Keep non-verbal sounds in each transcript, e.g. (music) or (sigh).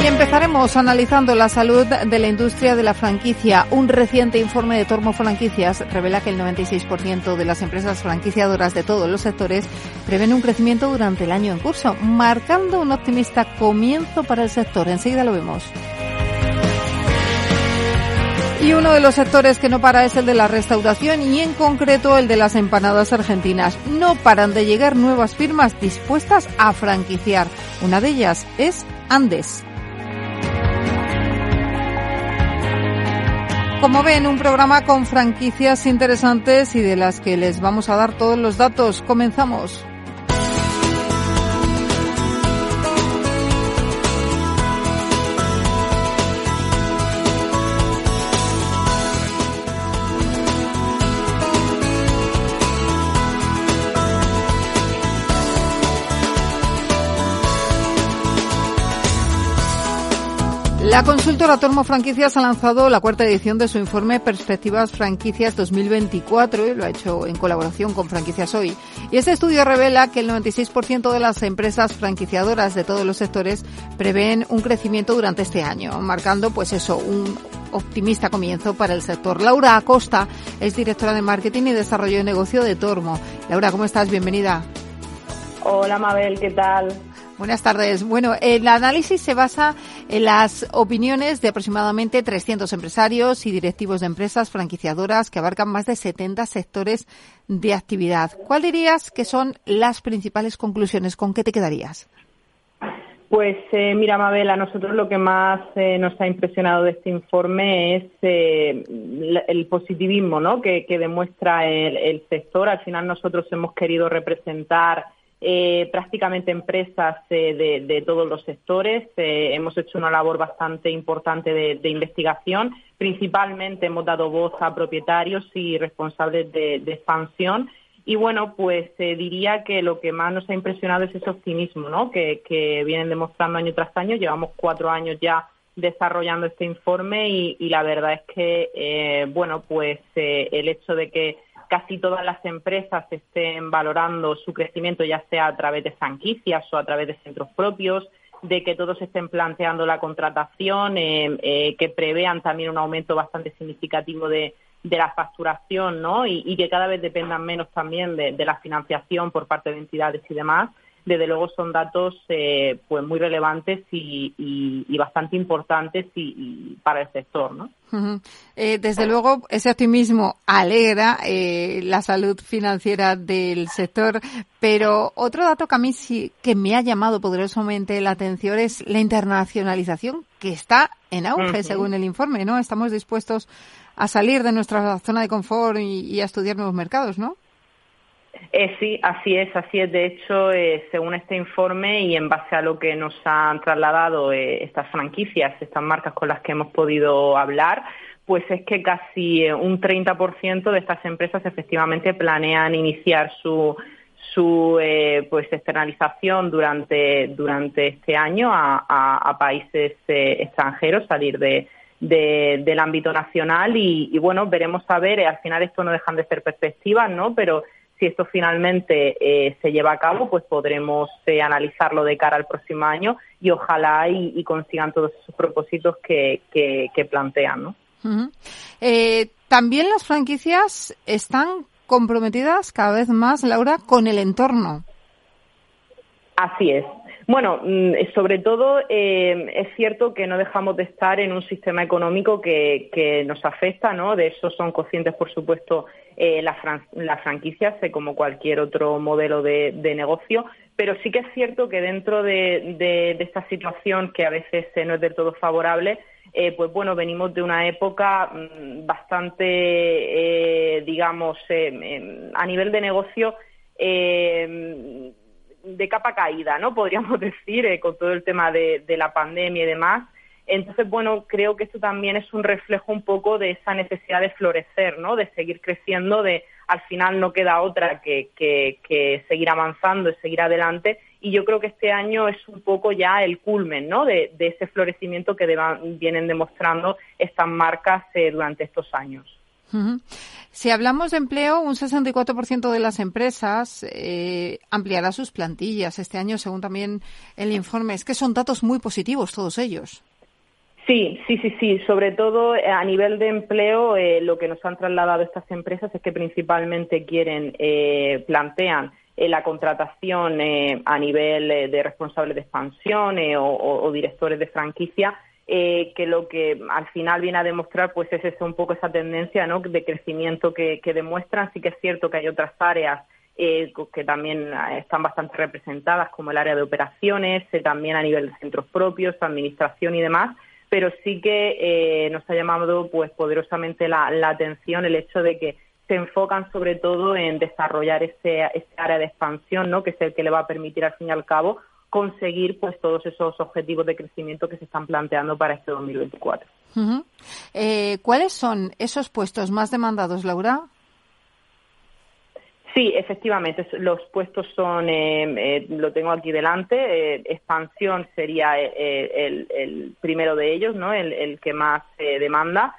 Y empezaremos analizando la salud de la industria de la franquicia. Un reciente informe de Tormo Franquicias revela que el 96% de las empresas franquiciadoras de todos los sectores prevén un crecimiento durante el año en curso, marcando un optimista comienzo para el sector. Enseguida lo vemos. Y uno de los sectores que no para es el de la restauración y en concreto el de las empanadas argentinas. No paran de llegar nuevas firmas dispuestas a franquiciar. Una de ellas es Andes. Como ven, un programa con franquicias interesantes y de las que les vamos a dar todos los datos. Comenzamos. La consultora Tormo Franquicias ha lanzado la cuarta edición de su informe Perspectivas Franquicias 2024 y lo ha hecho en colaboración con Franquicias Hoy. Y este estudio revela que el 96% de las empresas franquiciadoras de todos los sectores prevén un crecimiento durante este año, marcando pues eso, un optimista comienzo para el sector. Laura Acosta es directora de Marketing y Desarrollo de Negocio de Tormo. Laura, ¿cómo estás? Bienvenida. Hola Mabel, ¿qué tal? Buenas tardes. Bueno, el análisis se basa en las opiniones de aproximadamente 300 empresarios y directivos de empresas franquiciadoras que abarcan más de 70 sectores de actividad. ¿Cuál dirías que son las principales conclusiones? ¿Con qué te quedarías? Pues eh, mira, Mabel, a nosotros lo que más eh, nos ha impresionado de este informe es eh, el positivismo ¿no? que, demuestra el sector. Al final nosotros hemos querido representar eh, prácticamente empresas eh, de, todos los sectores. Eh, hemos hecho una labor bastante importante de, investigación. Principalmente hemos dado voz a propietarios y responsables de, expansión. Y bueno, pues diría que lo que más nos ha impresionado es ese optimismo ¿no? que, vienen demostrando año tras año. Llevamos cuatro años ya desarrollando este informe y, y la verdad es que, bueno, pues el hecho de que casi todas las empresas estén valorando su crecimiento, ya sea a través de franquicias o a través de centros propios, de que todos estén planteando la contratación, eh, eh, que prevean también un aumento bastante significativo de, la facturación, ¿no? Y, que cada vez dependan menos también de, la financiación por parte de entidades y demás desde luego son datos eh, pues muy relevantes y, bastante importantes y, para el sector, ¿no? Eh, desde luego ese optimismo alegra eh, la salud financiera del sector, pero otro dato que a mí sí que me ha llamado poderosamente la atención es la internacionalización que está en auge según el informe, ¿no? Estamos dispuestos a salir de nuestra zona de confort y a estudiar nuevos mercados, ¿no? Eh, sí, así es, así es. De hecho, eh, según este informe y en base a lo que nos han trasladado eh, estas franquicias, estas marcas con las que hemos podido hablar, pues es que casi eh, un 30% de estas empresas efectivamente planean iniciar su su pues externalización durante durante este año a, países extranjeros, salir de, del ámbito nacional y, y, bueno, veremos a ver, al final esto no dejan de ser perspectivas, ¿no? Pero si esto finalmente eh, se lleva a cabo, pues podremos eh, analizarlo de cara al próximo año y ojalá y, consigan todos esos propósitos que, que, plantean. ¿no? Eh, también las franquicias están comprometidas cada vez más, Laura, con el entorno. Así es. Bueno, mm, sobre todo es cierto que no dejamos de estar en un sistema económico que, que nos afecta, ¿no? De eso son conscientes, por supuesto, eh, las, franquicias como cualquier otro modelo de, negocio, pero sí que es cierto que dentro de, esta situación que a veces eh, no es del todo favorable, eh, pues bueno, venimos de una época mm, bastante, eh, digamos, a nivel de negocio, de capa caída, ¿no? (laughs) Podríamos decir, con todo el tema de, la pandemia y demás. Entonces, bueno, creo que esto también es un reflejo un poco de esa necesidad de florecer, ¿no? De seguir creciendo, de al final no queda otra que, que, seguir avanzando, seguir adelante. Y yo creo que este año es un poco ya el culmen, ¿no? De, ese florecimiento que vienen demostrando estas marcas eh, durante estos años. Si hablamos de empleo, un 64% de las empresas eh, ampliará sus plantillas este año, según también el informe. Es que son datos muy positivos todos ellos. Sí, sí, sí, sí. Sobre todo eh, a nivel de empleo, eh, lo que nos han trasladado estas empresas es que principalmente quieren, eh, plantean la contratación a nivel de responsables de expansión o, directores de franquicia, que lo que al final viene a demostrar pues es un poco esa tendencia ¿no? de crecimiento que, que demuestran. Sí que es cierto que hay otras áreas que también están bastante representadas, como el área de operaciones, también a nivel de centros propios, administración y demás, pero sí que eh, nos ha llamado pues poderosamente la, atención el hecho de que se enfocan sobre todo en desarrollar ese, área de expansión, ¿no? que es el que le va a permitir al fin y al cabo conseguir pues todos esos objetivos de crecimiento que se están planteando para este 2024. eh, ¿Cuáles son esos puestos más demandados, Laura? Sí, efectivamente, los puestos son, eh, eh, lo tengo aquí delante, eh, expansión sería el, primero de ellos, ¿no? el, que más demanda.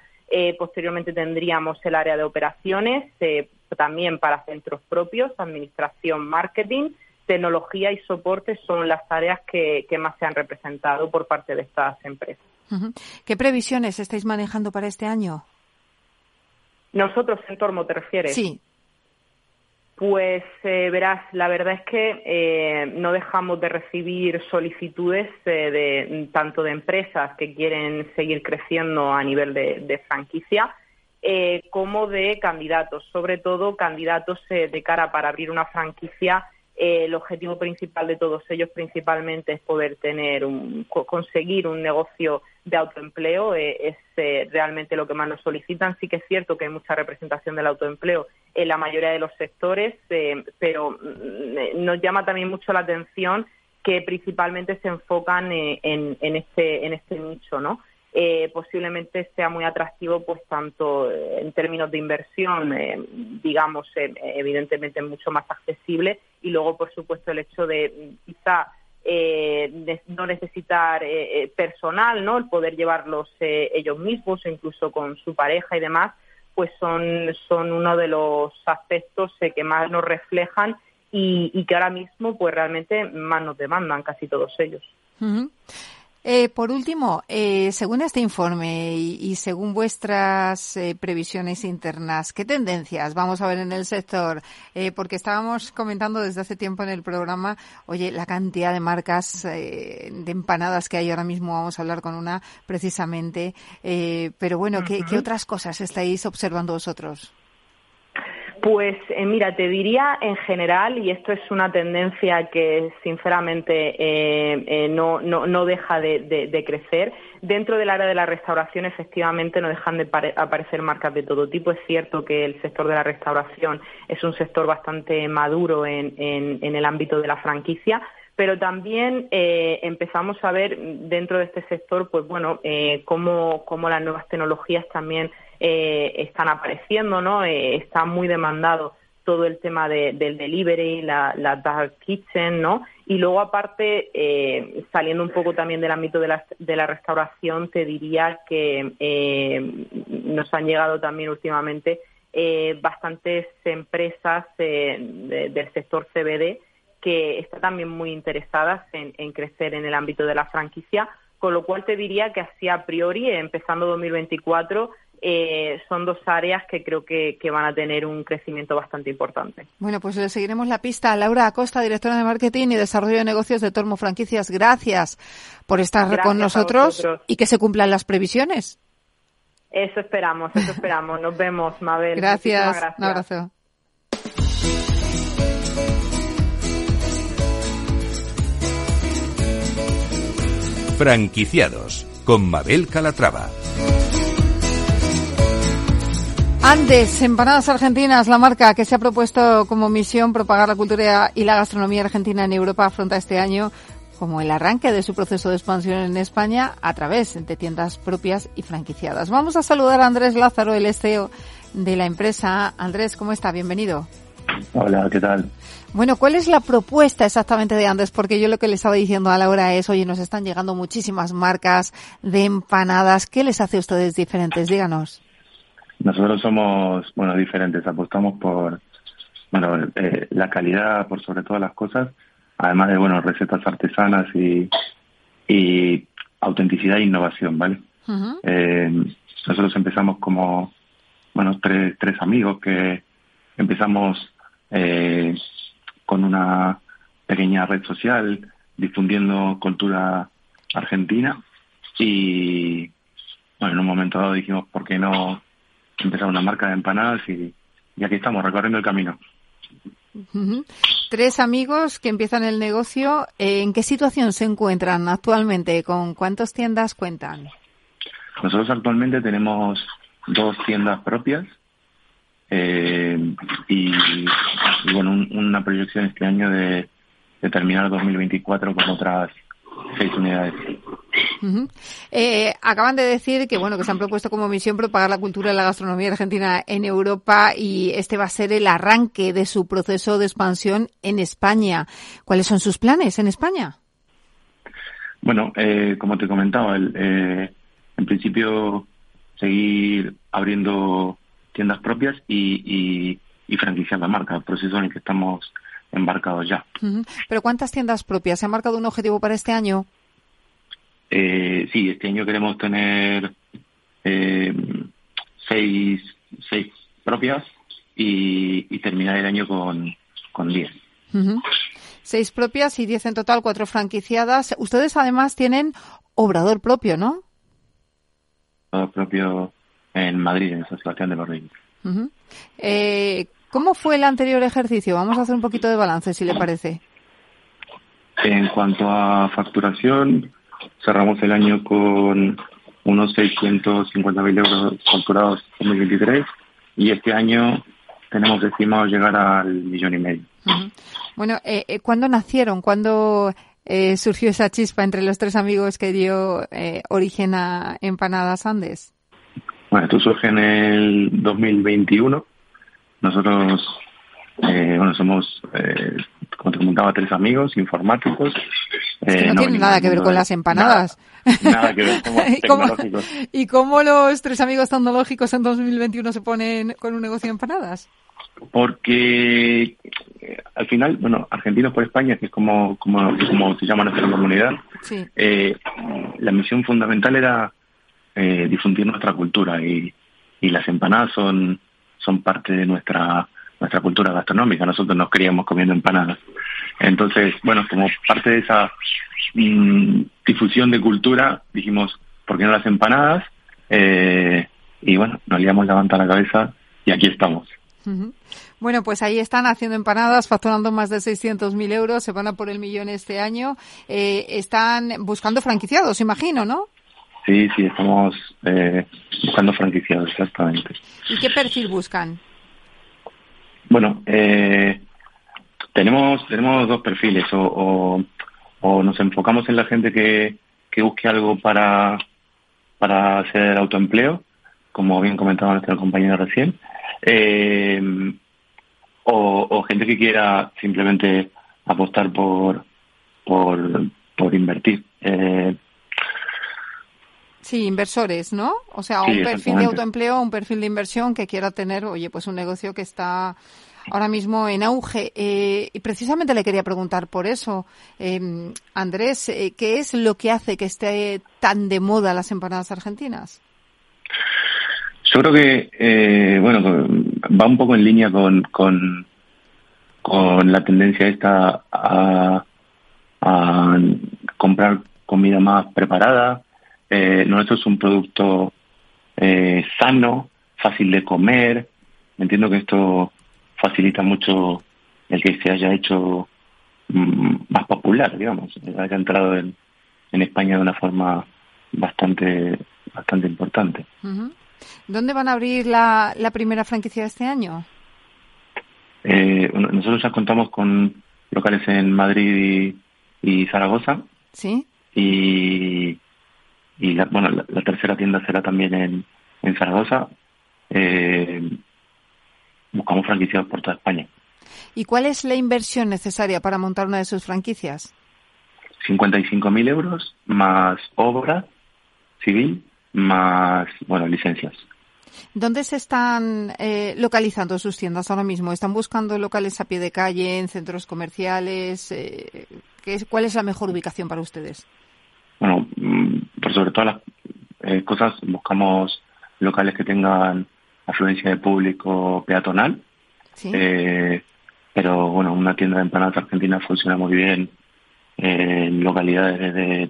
posteriormente tendríamos el área de operaciones, también para centros propios, administración, marketing, tecnología y soporte son las áreas que, más se han representado por parte de estas empresas. ¿Qué previsiones estáis manejando para este año? Nosotros, Entormo, ¿te refieres? Sí. Pues eh, verás, la verdad es que eh, no dejamos de recibir solicitudes eh, de tanto de empresas que quieren seguir creciendo a nivel de, franquicia como de candidatos, sobre todo candidatos de cara para abrir una franquicia eh, el objetivo principal de todos ellos principalmente es poder tener un, conseguir un negocio de autoempleo eh, es eh, realmente lo que más nos solicitan. Sí que es cierto que hay mucha representación del autoempleo en la mayoría de los sectores pero mm, nos llama también mucho la atención que principalmente se enfocan en, en este en este nicho no eh, posiblemente sea muy atractivo, pues tanto en términos de inversión, digamos, evidentemente mucho más accesible, y luego, por supuesto, el hecho de quizá no necesitar personal, ¿no? El poder llevarlos ellos mismos, incluso con su pareja y demás, pues son, son uno de los aspectos que más nos reflejan y, que ahora mismo, pues realmente más nos demandan casi todos ellos. Eh, por último, eh, según este informe y, según vuestras eh, previsiones internas, ¿qué tendencias vamos a ver en el sector? porque estábamos comentando desde hace tiempo en el programa, oye, la cantidad de marcas de empanadas que hay ahora mismo, vamos a hablar con una precisamente. pero bueno, ¿qué, ¿qué otras cosas estáis observando vosotros? Pues eh, mira, te diría en general, y esto es una tendencia que sinceramente eh, eh, no, no, deja de, crecer, dentro del área de la restauración efectivamente no dejan de aparecer marcas de todo tipo. Es cierto que el sector de la restauración es un sector bastante maduro en, en, el ámbito de la franquicia, pero también empezamos a ver dentro de este sector, pues bueno, cómo, cómo las nuevas tecnologías también eh, están apareciendo, ¿no? Eh, está muy demandado todo el tema del delivery, la, dark kitchen, ¿no? Y luego aparte, eh, saliendo un poco también del ámbito de la, de la restauración, te diría que nos han llegado también últimamente bastantes empresas del sector CBD que están también muy interesadas en, en, crecer en el ámbito de la franquicia, con lo cual te diría que así a priori, empezando 2024, eh, son dos áreas que creo que, van a tener un crecimiento bastante importante. Bueno, pues le seguiremos la pista. Laura Acosta, directora de Marketing y Desarrollo de Negocios de Tormo Franquicias, gracias por estar con nosotros y que se cumplan las previsiones. Eso esperamos, eso esperamos. Nos vemos, Mabel. Gracias. gracias. Un abrazo. Franquiciados con Mabel Calatrava. Andes, Empanadas Argentinas, la marca que se ha propuesto como misión propagar la cultura y la gastronomía argentina en Europa afronta este año como el arranque de su proceso de expansión en España a través de tiendas propias y franquiciadas. Vamos a saludar a Andrés Lázaro, el CEO de la empresa. Andrés, ¿cómo está? Bienvenido. Hola, ¿qué tal? Bueno, ¿cuál es la propuesta exactamente de Andes? Porque yo lo que le estaba diciendo a Laura es, oye, nos están llegando muchísimas marcas de empanadas. ¿Qué les hace a ustedes diferentes? Díganos. Nosotros somos, bueno, diferentes. Apostamos por, bueno, eh, la calidad por sobre todas las cosas, además de, bueno, recetas artesanas y, y autenticidad e innovación, ¿vale? eh, nosotros empezamos como, bueno, tres, tres amigos que empezamos eh, con una pequeña red social difundiendo cultura argentina y bueno, en un momento dado dijimos, ¿por qué no empezar una marca de empanadas? Y, y aquí estamos, recorriendo el camino. Tres amigos que empiezan el negocio. ¿En qué situación se encuentran actualmente? ¿Con cuántas tiendas cuentan? Nosotros actualmente tenemos dos tiendas propias eh, y, y, bueno, un, una proyección este año de, de terminar 2024 con otras seis unidades. Uh -huh. eh, acaban de decir que bueno que se han propuesto como misión propagar la cultura y la gastronomía argentina en Europa y este va a ser el arranque de su proceso de expansión en España. ¿Cuáles son sus planes en España? Bueno, eh, como te comentaba, el, eh, en principio seguir abriendo tiendas propias y, y, y franquiciar la marca, el proceso en el que estamos embarcados ya. Uh -huh. Pero ¿cuántas tiendas propias? ¿Se ha marcado un objetivo para este año? Eh, sí, este año queremos tener eh, seis, seis propias y, y, terminar el año con, con diez. Uh -huh. Seis propias y diez en total, cuatro franquiciadas. Ustedes además tienen obrador propio, ¿no? Obrador propio en Madrid, en San Sebastián de los Reyes. Uh -huh. eh, ¿Cómo fue el anterior ejercicio? Vamos a hacer un poquito de balance, si le parece. En cuanto a facturación, cerramos el año con unos 650.000 euros facturados en 2023 y este año tenemos estimado llegar al millón y medio. Uh -huh. Bueno, eh, ¿cuándo nacieron? ¿Cuándo eh, surgió esa chispa entre los tres amigos que dio eh, origen a Empanadas Andes? Bueno, esto surge en el 2021 nosotros, eh, bueno, somos, eh, como te comentaba, tres amigos informáticos. No, no tiene nada que ver con las empanadas. Nada, nada que ver, somos (laughs) ¿Y, cómo, ¿Y cómo los tres amigos tecnológicos en 2021 se ponen con un negocio de empanadas? Porque eh, al final, bueno, Argentinos por España, que es como, como, como se llama nuestra comunidad, sí. eh, la misión fundamental era eh, difundir nuestra cultura y, y las empanadas son son parte de nuestra nuestra cultura gastronómica. Nosotros nos criamos comiendo empanadas. Entonces, bueno, como parte de esa mmm, difusión de cultura, dijimos, ¿por qué no las empanadas? Eh, y bueno, nos liamos la manta a la cabeza y aquí estamos. Uh -huh. Bueno, pues ahí están haciendo empanadas, facturando más de 600.000 euros, se van a por el millón este año. Eh, están buscando franquiciados, imagino, ¿no? Sí, sí, estamos eh, buscando franquiciados, exactamente. ¿Y qué perfil buscan? Bueno, eh, tenemos tenemos dos perfiles, o, o, o, nos enfocamos en la gente que, que busque algo para, para hacer autoempleo, como bien comentaba nuestra compañera recién, eh, o, gente que quiera simplemente apostar por, por, por invertir. Eh, Sí, inversores, ¿no? O sea, sí, un perfil de autoempleo, un perfil de inversión que quiera tener, oye, pues un negocio que está ahora mismo en auge. Eh, y precisamente le quería preguntar por eso, eh, Andrés, eh, ¿qué es lo que hace que esté tan de moda las empanadas argentinas? Yo creo que, eh, bueno, va un poco en línea con, con, con la tendencia esta a, a comprar comida más preparada, eh, nuestro es un producto eh, sano, fácil de comer. Entiendo que esto facilita mucho el que se haya hecho mm, más popular, digamos, haya entrado en, en, España de una forma bastante bastante importante. ¿Dónde van a abrir la, la primera franquicia de este año? Eh, nosotros ya contamos con locales en Madrid y Zaragoza. Sí. Y, y la, bueno, la, tercera tienda será también en, en Zaragoza. Eh, buscamos franquiciados por toda España. ¿Y cuál es la inversión necesaria para montar una de sus franquicias? 55.000 euros más obra civil más bueno licencias. ¿Dónde se están eh, localizando sus tiendas ahora mismo? ¿Están buscando locales a pie de calle, en centros comerciales? Eh, ¿qué es, ¿Cuál es la mejor ubicación para ustedes? Bueno, sobre todas las eh, cosas buscamos locales que tengan afluencia de público peatonal. ¿Sí? Eh, pero bueno, una tienda de empanadas argentinas funciona muy bien en localidades de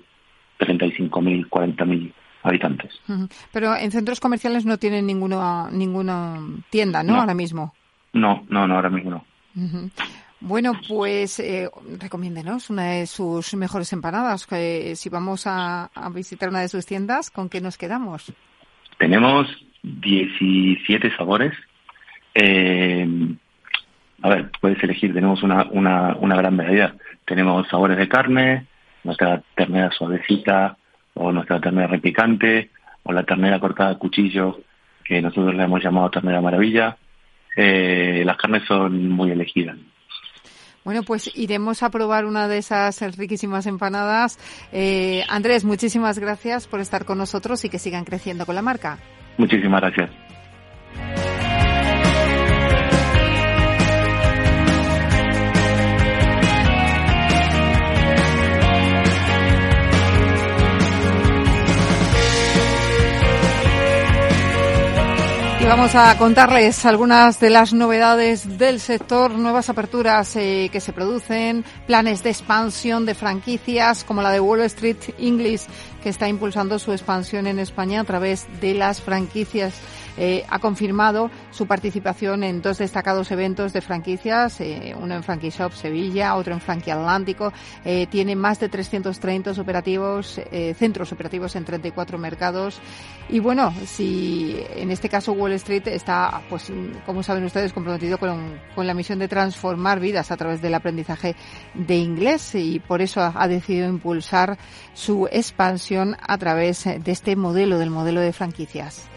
35.000, 40.000 habitantes. Pero en centros comerciales no tienen ninguna, ninguna tienda, ¿no? Ahora mismo. No, no, no, ahora mismo no. Bueno, pues eh, recomiéndenos una de sus mejores empanadas. Que, si vamos a, visitar una de sus tiendas, ¿con qué nos quedamos? Tenemos 17 sabores. Eh, a ver, puedes elegir, tenemos una, una, una gran variedad. Tenemos sabores de carne, nuestra ternera suavecita, o nuestra ternera repicante, o la ternera cortada a cuchillo, que nosotros le hemos llamado ternera maravilla. Eh, las carnes son muy elegidas. Bueno, pues iremos a probar una de esas riquísimas empanadas. Eh, Andrés, muchísimas gracias por estar con nosotros y que sigan creciendo con la marca. Muchísimas gracias. Vamos a contarles algunas de las novedades del sector, nuevas aperturas eh, que se producen, planes de expansión de franquicias como la de Wall Street English que está impulsando su expansión en España a través de las franquicias eh, ha confirmado su participación en dos destacados eventos de franquicias, eh, uno en Frankie Shop Sevilla, otro en Frankie Atlántico. Eh, tiene más de 330 operativos, centros operativos en 34 mercados. Y bueno, si en este caso Wall Street está, pues, como saben ustedes, comprometido con, con la misión de transformar vidas a través del aprendizaje de inglés y por eso ha decidido impulsar su expansión a través de este modelo, del modelo de franquicias.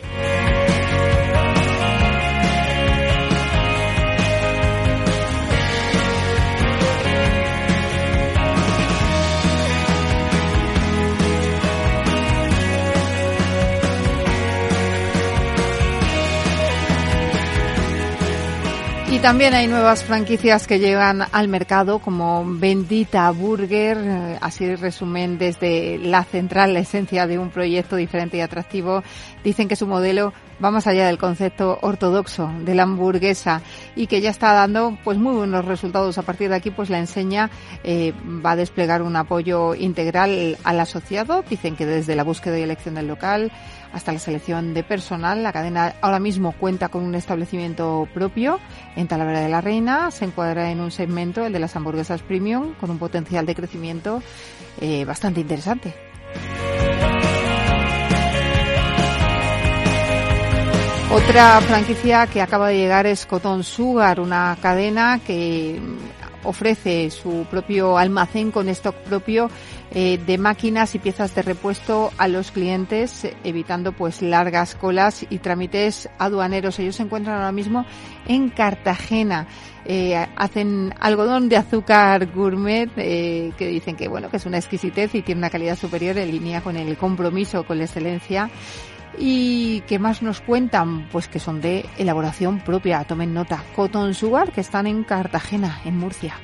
Y también hay nuevas franquicias que llegan al mercado como Bendita Burger, eh, así resumen desde la central la esencia de un proyecto diferente y atractivo. Dicen que su modelo va más allá del concepto ortodoxo de la hamburguesa y que ya está dando pues muy buenos resultados. A partir de aquí pues la enseña eh, va a desplegar un apoyo integral al asociado. Dicen que desde la búsqueda y elección del local hasta la selección de personal. La cadena ahora mismo cuenta con un establecimiento propio en Talavera de la Reina. Se encuadra en un segmento, el de las hamburguesas premium, con un potencial de crecimiento eh, bastante interesante. Otra franquicia que acaba de llegar es Cotton Sugar, una cadena que ofrece su propio almacén con stock propio eh, de máquinas y piezas de repuesto a los clientes, evitando pues largas colas y trámites aduaneros. Ellos se encuentran ahora mismo en Cartagena. Eh, hacen algodón de azúcar gourmet eh, que dicen que bueno que es una exquisitez y tiene una calidad superior en línea con el compromiso con la excelencia y qué más nos cuentan pues que son de elaboración propia. Tomen nota. Cotton Sugar que están en Cartagena en Murcia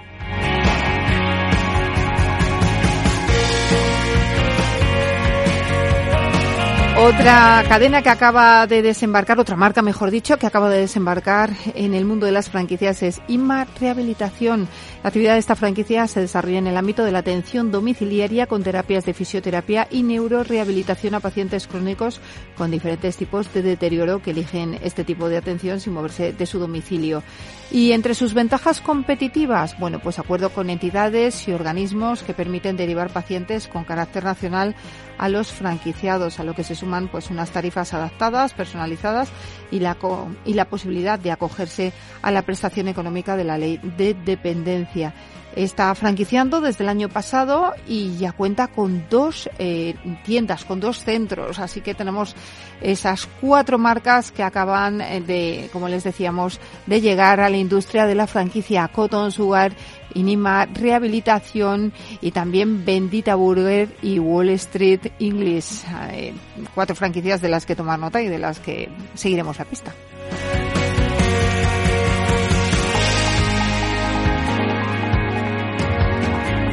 Otra cadena que acaba de desembarcar, otra marca mejor dicho, que acaba de desembarcar en el mundo de las franquicias es IMA Rehabilitación. La actividad de esta franquicia se desarrolla en el ámbito de la atención domiciliaria con terapias de fisioterapia y neurorehabilitación a pacientes crónicos con diferentes tipos de deterioro que eligen este tipo de atención sin moverse de su domicilio. Y entre sus ventajas competitivas, bueno, pues acuerdo con entidades y organismos que permiten derivar pacientes con carácter nacional a los franquiciados, a lo que se suman pues unas tarifas adaptadas, personalizadas y la, y la posibilidad de acogerse a la prestación económica de la ley de dependencia. está franquiciando desde el año pasado y ya cuenta con dos eh, tiendas, con dos centros. Así que tenemos esas cuatro marcas que acaban eh, de, como les decíamos, de llegar a la industria de la franquicia Cotton Sugar, Inima Rehabilitación y también Bendita Burger y Wall Street English. Eh, cuatro franquicias de las que tomar nota y de las que seguiremos la pista.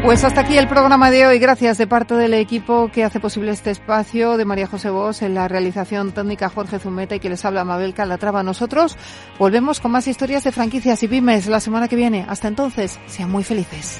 Pues hasta aquí el programa de hoy. Gracias de parte del equipo que hace posible este espacio, de María José Bos, en la realización técnica Jorge Zumeta y que les habla Mabel Calatrava. Nosotros volvemos con más historias de franquicias y pymes la semana que viene. Hasta entonces, sean muy felices.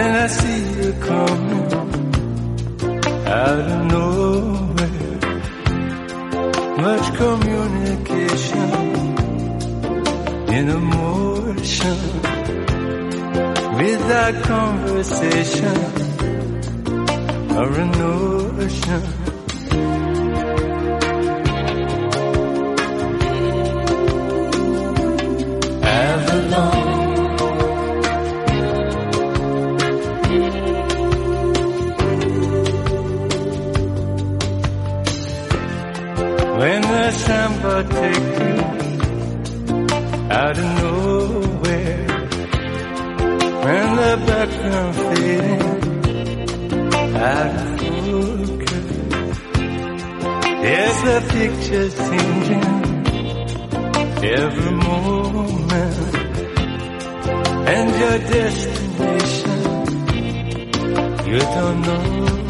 Then I see you coming out of nowhere. Much communication in emotion without conversation or a notion. The background fading out of focus, there's the picture changing every moment, and your destination you don't know